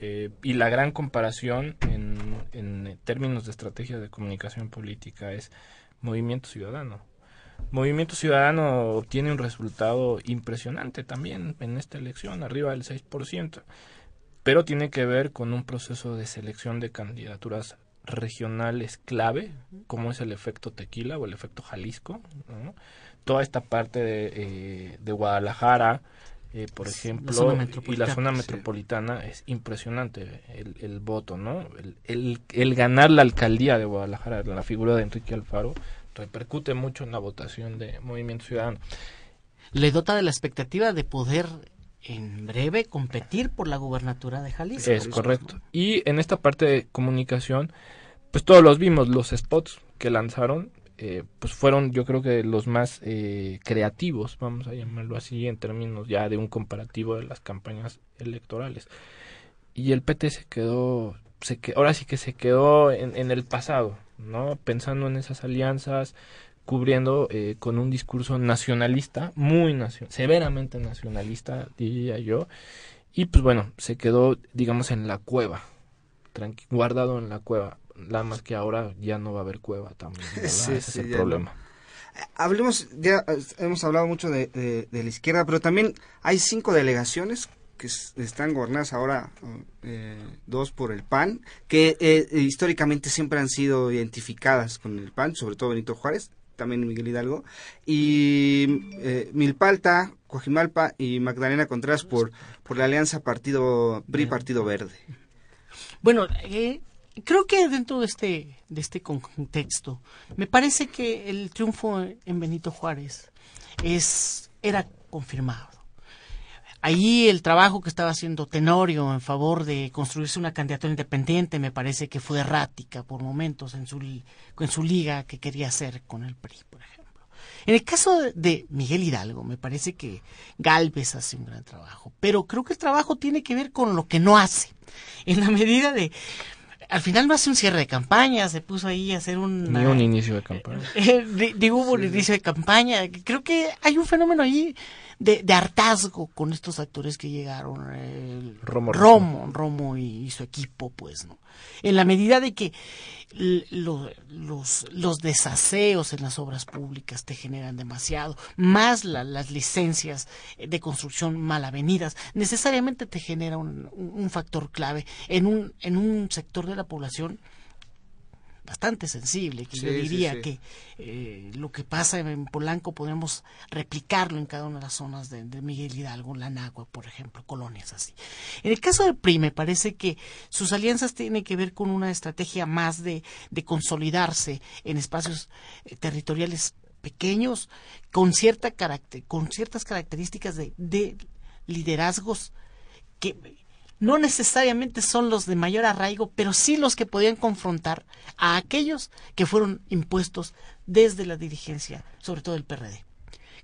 Eh, y la gran comparación en, en términos de estrategias de comunicación política es Movimiento Ciudadano. Movimiento Ciudadano obtiene un resultado impresionante también en esta elección, arriba del 6%, pero tiene que ver con un proceso de selección de candidaturas regionales clave, como es el efecto tequila o el efecto Jalisco. Toda esta parte de, eh, de Guadalajara, eh, por ejemplo, y la zona metropolitana es impresionante el, el voto, ¿no? El, el, el, ganar la alcaldía de Guadalajara, la figura de Enrique Alfaro, repercute mucho en la votación de Movimiento Ciudadano. Le dota de la expectativa de poder en breve competir por la gubernatura de Jalisco. Es correcto. Y en esta parte de comunicación, pues todos los vimos, los spots que lanzaron, eh, pues fueron yo creo que los más eh, creativos, vamos a llamarlo así, en términos ya de un comparativo de las campañas electorales. Y el PT se quedó se que, ahora sí que se quedó en, en el pasado, ¿no? Pensando en esas alianzas, cubriendo eh, con un discurso nacionalista, muy nacional, severamente nacionalista, diría yo, y pues bueno, se quedó, digamos, en la cueva, guardado en la cueva, nada más que ahora ya no va a haber cueva también, <laughs> Ese es el problema. Hablemos, ya hemos hablado mucho de, de, la izquierda, pero también hay cinco delegaciones que están gobernadas ahora, eh, dos por el PAN, que eh, históricamente siempre han sido identificadas con el PAN, sobre todo Benito Juárez, también Miguel Hidalgo, y eh, Milpalta, Coajimalpa y Magdalena Contreras por, por la alianza Partido PRI Partido Verde. Bueno, eh, creo que dentro de este, de este contexto, me parece que el triunfo en Benito Juárez es, era confirmado. Ahí el trabajo que estaba haciendo Tenorio en favor de construirse una candidatura independiente me parece que fue errática por momentos en su, en su liga que quería hacer con el PRI, por ejemplo. En el caso de Miguel Hidalgo, me parece que Galvez hace un gran trabajo, pero creo que el trabajo tiene que ver con lo que no hace. En la medida de, al final no hace un cierre de campaña, se puso ahí a hacer un... Ni un inicio de campaña. <laughs> digo, hubo un inicio de campaña. Creo que hay un fenómeno ahí de, hartazgo con estos actores que llegaron. El Romo, Romo, Romo y, su equipo, pues, ¿no? En la medida de que los, los desaseos en las obras públicas te generan demasiado, más las licencias de construcción mal avenidas, necesariamente te genera un, un factor clave en un, en un sector de la población bastante sensible, que yo diría que eh, lo que pasa en Polanco podemos replicarlo en cada una de las zonas de, Miguel Hidalgo, Lanagua, por ejemplo, colonias así. En el caso del PRI me parece que sus alianzas tienen que ver con una estrategia más de, de consolidarse en espacios eh, territoriales pequeños con cierta carácter, con ciertas características de, de liderazgos que no necesariamente son los de mayor arraigo, pero sí los que podían confrontar a aquellos que fueron impuestos desde la dirigencia, sobre todo el PRD.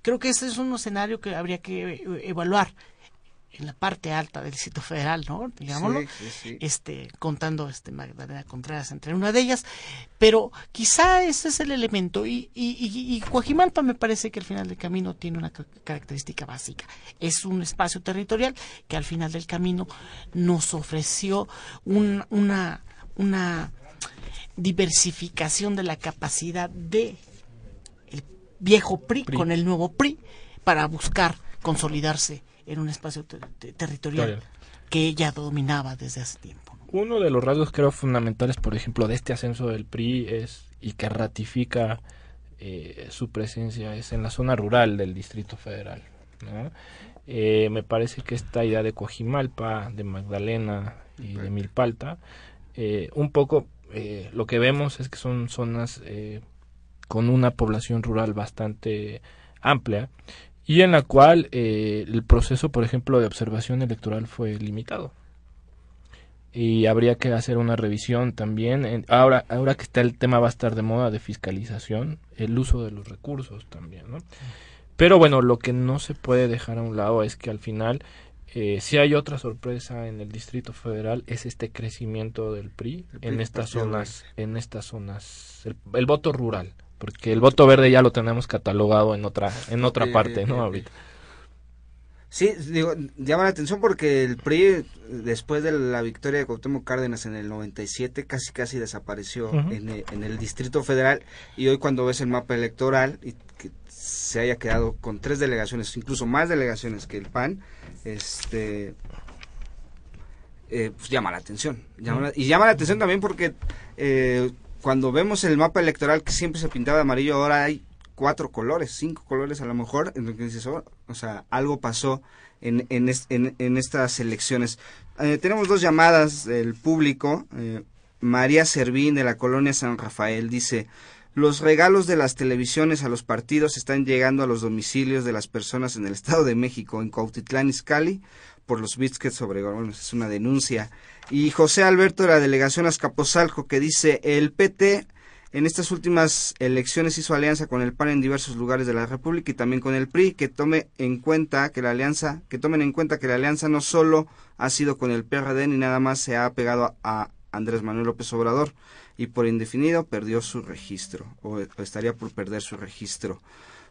Creo que ese es un escenario que habría que evaluar en la parte alta del Distrito Federal, ¿no? Digámoslo, este, contando este Magdalena Contreras entre una de ellas, pero quizá ese es el elemento. Y, y, y, Coajimalpa me parece que al final del camino tiene una característica básica, es un espacio territorial que al final del camino nos ofreció una, una diversificación de la capacidad de el viejo PRI. con el nuevo PRI para buscar consolidarse en un espacio territorial que ella dominaba desde hace tiempo. Uno de los rasgos creo fundamentales, por ejemplo, de este ascenso del PRI es y que ratifica eh, su presencia es en la zona rural del Distrito Federal. Eh, me parece que esta idea de Coajimalpa, de Magdalena y de Milpalta, eh, un poco lo que vemos es que son zonas con una población rural bastante amplia y en la cual eh, el proceso, por ejemplo, de observación electoral fue limitado. Y habría que hacer una revisión también. ahora, ahora que está el tema va a estar de moda de fiscalización, el uso de los recursos también, ¿no? Pero bueno, lo que no se puede dejar a un lado es que al final, eh, si hay otra sorpresa en el Distrito Federal, es este crecimiento del PRI, en estas zonas, en estas zonas, el voto rural porque el voto verde ya lo tenemos catalogado en otra en otra parte, ¿no? Ahorita. Sí, digo, llama la atención porque el PRI, después de la victoria de Cuauhtémoc Cárdenas en el 97, casi casi desapareció en, el, en, el, Distrito Federal y hoy cuando ves el mapa electoral y que se haya quedado con tres delegaciones, incluso más delegaciones que el PAN, este eh, pues llama la atención. y llama la atención también porque eh, cuando vemos el mapa electoral que siempre se pintaba de amarillo, ahora hay cuatro colores, cinco colores a lo mejor, en lo que dices, oh, o sea, algo pasó en, en, estas elecciones. Eh, tenemos dos llamadas del público. Eh, María Servín de la colonia San Rafael dice, los regalos de las televisiones a los partidos están llegando a los domicilios de las personas en el Estado de México, en Cuautitlán, Izcalli, por los biscuits sobre bueno, es una denuncia. Y José Alberto de la delegación Azcapotzalco que dice el PT en estas últimas elecciones hizo alianza con el PAN en diversos lugares de la República y también con el PRI, que tome en cuenta que la alianza, que tomen en cuenta que la alianza no solo ha sido con el PRD ni nada más se ha pegado a, Andrés Manuel López Obrador y por indefinido perdió su registro o, estaría por perder su registro.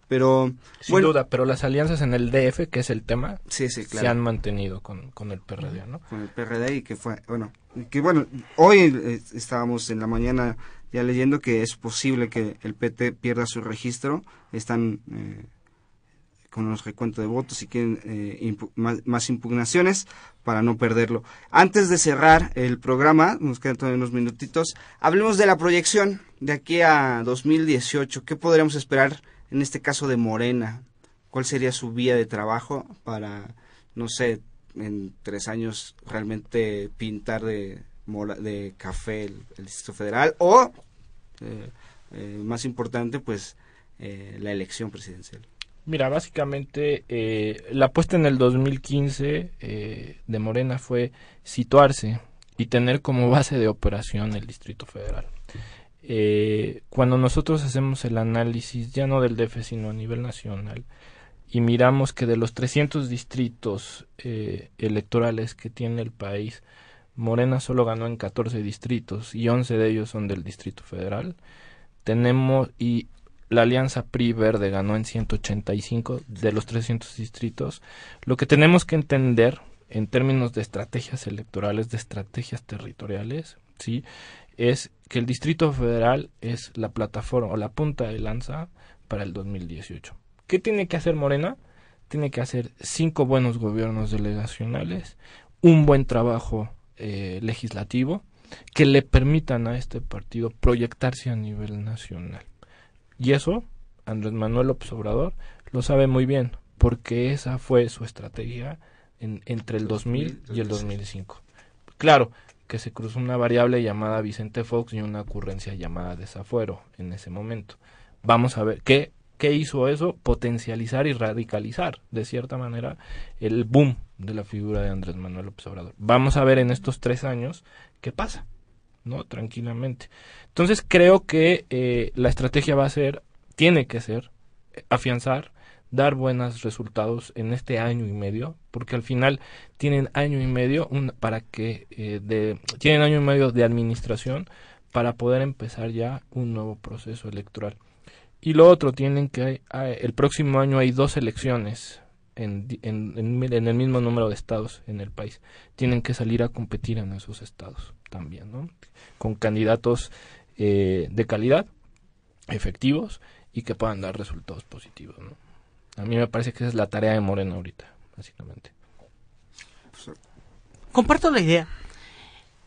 Pero sin duda, pero las alianzas en el DF, que es el tema, sí, sí, claro. se han mantenido con, con el PRD, ¿no? Con el PRD y que fue, bueno, que bueno, hoy eh, estábamos en la mañana ya leyendo que es posible que el PT pierda su registro, están eh, con los recuentos de votos y quieren eh, más, impugnaciones para no perderlo. Antes de cerrar el programa, nos quedan todavía unos minutitos, hablemos de la proyección de aquí a 2018. ¿Qué podríamos esperar en este caso de Morena? ¿Cuál sería su vía de trabajo para, no sé, en tres años realmente pintar de, de café el, Distrito Federal? O, eh, eh, más importante, pues, la elección presidencial. Mira, básicamente eh, la apuesta en el 2015 eh, de Morena fue situarse y tener como base de operación el Distrito Federal. Eh, cuando nosotros hacemos el análisis ya no del DF sino a nivel nacional y miramos que de los 300 distritos electorales que tiene el país, Morena solo ganó en 14 distritos y 11 de ellos son del Distrito Federal. Tenemos y la alianza PRI-Verde ganó en 185 de los 300 distritos. Lo que tenemos que entender en términos de estrategias electorales, de estrategias territoriales, sí, es que el Distrito Federal es la plataforma o la punta de lanza para el 2018. ¿Qué tiene que hacer Morena? Tiene que hacer cinco buenos gobiernos delegacionales, un buen trabajo eh, legislativo que le permitan a este partido proyectarse a nivel nacional. Y eso Andrés Manuel López Obrador lo sabe muy bien, porque esa fue su estrategia en, entre el 2000 y el 2005. Claro que se cruzó una variable llamada Vicente Fox y una ocurrencia llamada desafuero en ese momento. Vamos a ver qué, qué hizo eso, potencializar y radicalizar, de cierta manera, el boom de la figura de Andrés Manuel López Obrador. Vamos a ver en estos tres años qué pasa. ¿no? Tranquilamente. Entonces creo que eh, la estrategia va a ser, tiene que ser, afianzar, dar buenos resultados en este año y medio, porque al final tienen año y medio para que eh, de, tienen año y medio de administración para poder empezar ya un nuevo proceso electoral. Y lo otro, tienen que el próximo año hay dos elecciones en, en, en, el mismo número de estados en el país. Tienen que salir a competir en esos estados también, ¿no? Con candidatos eh, de calidad, efectivos y que puedan dar resultados positivos, ¿no? A mí me parece que esa es la tarea de Moreno ahorita, básicamente. Comparto la idea.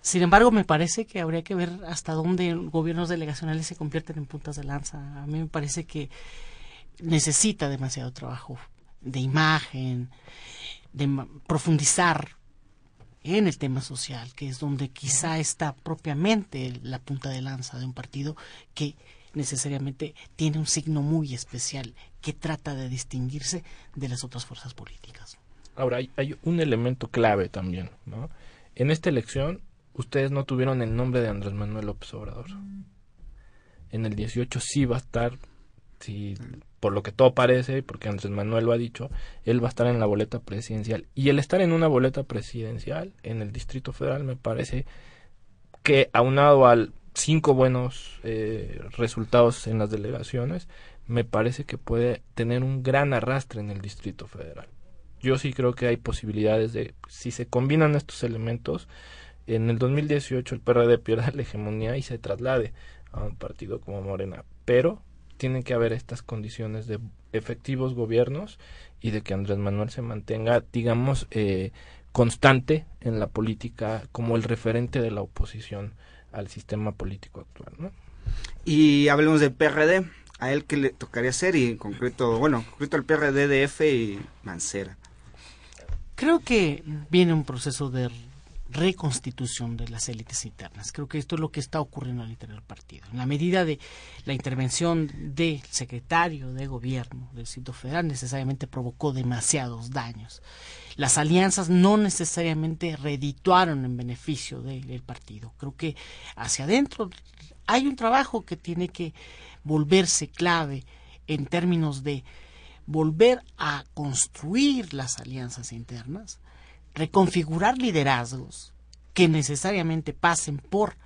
Sin embargo, me parece que habría que ver hasta dónde gobiernos delegacionales se convierten en puntas de lanza. A mí me parece que necesita demasiado trabajo de imagen, de profundizar en el tema social, que es donde quizá está propiamente la punta de lanza de un partido que necesariamente tiene un signo muy especial que trata de distinguirse de las otras fuerzas políticas. Ahora, hay, un elemento clave también, ¿no? En esta elección, ustedes no tuvieron el nombre de Andrés Manuel López Obrador. En el 18 sí va a estar, sí, por lo que todo parece, porque Andrés Manuel lo ha dicho, él va a estar en la boleta presidencial. Y el estar en una boleta presidencial en el Distrito Federal me parece que aunado al cinco buenos eh, resultados en las delegaciones, me parece que puede tener un gran arrastre en el Distrito Federal. Yo sí creo que hay posibilidades de, si se combinan estos elementos, en el 2018 el PRD pierda la hegemonía y se traslade a un partido como Morena. Pero tienen que haber estas condiciones de efectivos gobiernos y de que Andrés Manuel se mantenga, digamos, eh, constante en la política como el referente de la oposición al sistema político actual. ¿no? Y hablemos del PRD, a él que le tocaría ser y en concreto, bueno, en concreto el PRD de F y Mancera. Creo que viene un proceso de reconstitución de las élites internas. Creo que esto es lo que está ocurriendo al interior del partido. En la medida de la intervención del secretario de gobierno del Distrito Federal necesariamente provocó demasiados daños. Las alianzas no necesariamente redituaron en beneficio del partido. Creo que hacia adentro hay un trabajo que tiene que volverse clave en términos de volver a construir las alianzas internas reconfigurar liderazgos que necesariamente pasen por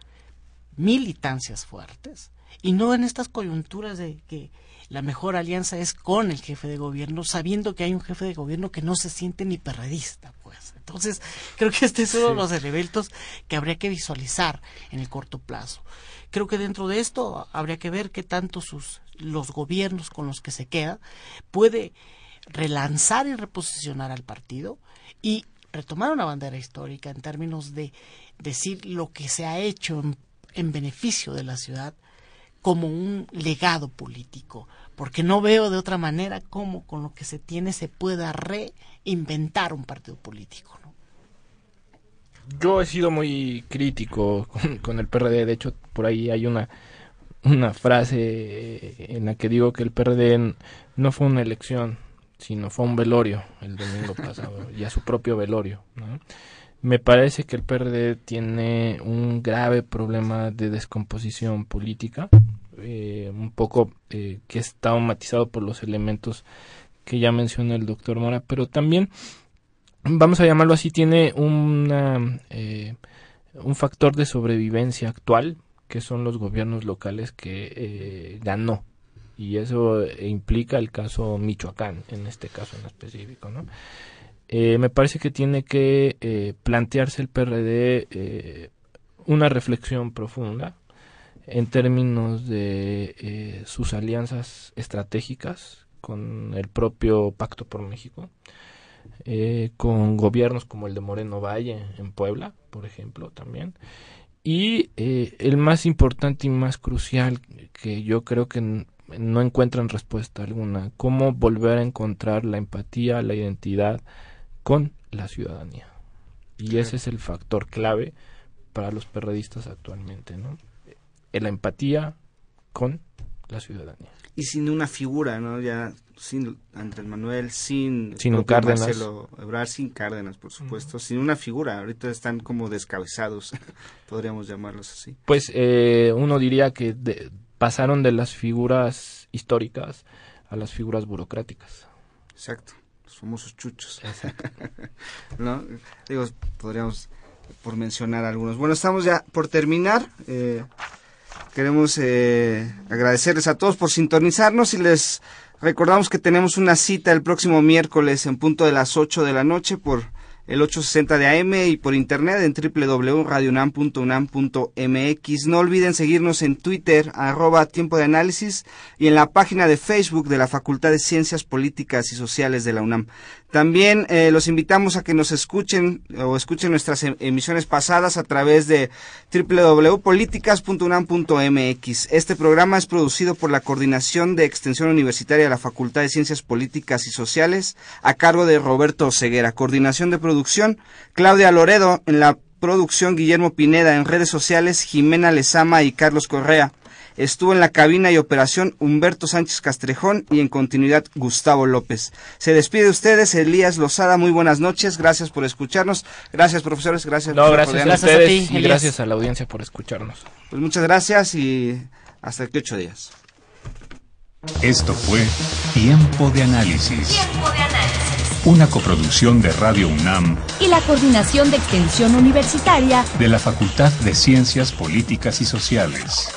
militancias fuertes y no en estas coyunturas de que la mejor alianza es con el jefe de gobierno, sabiendo que hay un jefe de gobierno que no se siente ni perredista, pues. Entonces, creo que este es uno de los elementos que habría que visualizar en el corto plazo. Creo que dentro de esto habría que ver qué tanto sus los gobiernos con los que se queda puede relanzar y reposicionar al partido y retomar una bandera histórica en términos de decir lo que se ha hecho en beneficio de la ciudad como un legado político, porque no veo de otra manera cómo con lo que se tiene se pueda reinventar un partido político. Yo he sido muy crítico con, el PRD, de hecho por ahí hay una, una frase en la que digo que el PRD no fue una elección, sino fue un velorio el domingo <laughs> pasado, y a su propio velorio. Me parece que el PRD tiene un grave problema de descomposición política, eh, un poco eh, que está matizado por los elementos que ya mencionó el doctor Mora, pero también, vamos a llamarlo así, tiene una, eh, un factor de sobrevivencia actual, que son los gobiernos locales que ganó. Y eso implica el caso Michoacán, en este caso en específico, ¿no? me parece que tiene que plantearse el PRD una reflexión profunda en términos de eh, sus alianzas estratégicas con el propio Pacto por México, eh, con gobiernos como el de Moreno Valle en Puebla, por ejemplo, también. Y eh, el más importante y más crucial, que yo creo que no encuentran respuesta alguna, cómo volver a encontrar la empatía, la identidad con la ciudadanía. Y ese es el factor clave para los perredistas actualmente, ¿no? la empatía con la ciudadanía. Y sin una figura, ¿no? Ya sin Andrés Manuel, sin, sin Cárdenas. Marcelo Ebrard, sin Cárdenas, por supuesto, sin una figura. Ahorita están como descabezados, <laughs> podríamos llamarlos así. Pues eh, uno diría que pasaron de las figuras históricas a las figuras burocráticas. Exacto, los famosos chuchos. <laughs> ¿No? Digo, podríamos por mencionar algunos. Bueno, estamos ya por terminar. Eh, Queremos eh, agradecerles a todos por sintonizarnos y les recordamos que tenemos una cita el próximo miércoles en punto de las 8 de la noche por el 860 de AM y por internet en www.radionam.unam.mx. No olviden seguirnos en Twitter, arroba tiempo de análisis, y en la página de Facebook de la Facultad de Ciencias Políticas y Sociales de la UNAM. También eh, los invitamos a que nos escuchen o escuchen nuestras em, emisiones pasadas a través de www.políticas.unam.mx. Este programa es producido por la Coordinación de Extensión Universitaria de la Facultad de Ciencias Políticas y Sociales a cargo de Roberto Ceguera. Coordinación de producción, Claudia Loredo en la producción, Guillermo Pineda en redes sociales, Jimena Lezama y Carlos Correa. Estuvo en la cabina y operación Humberto Sánchez Castrejón y en continuidad Gustavo López. Se despide de ustedes Elías Lozada. Muy buenas noches. Gracias por escucharnos. Gracias, profesores. Gracias. No, gracias a ustedes y gracias a la audiencia por escucharnos. Pues muchas gracias y hasta aquí ocho días. Esto fue Tiempo de Análisis. Tiempo de Análisis. Una coproducción de Radio UNAM y la Coordinación de Extensión Universitaria de la Facultad de Ciencias Políticas y Sociales.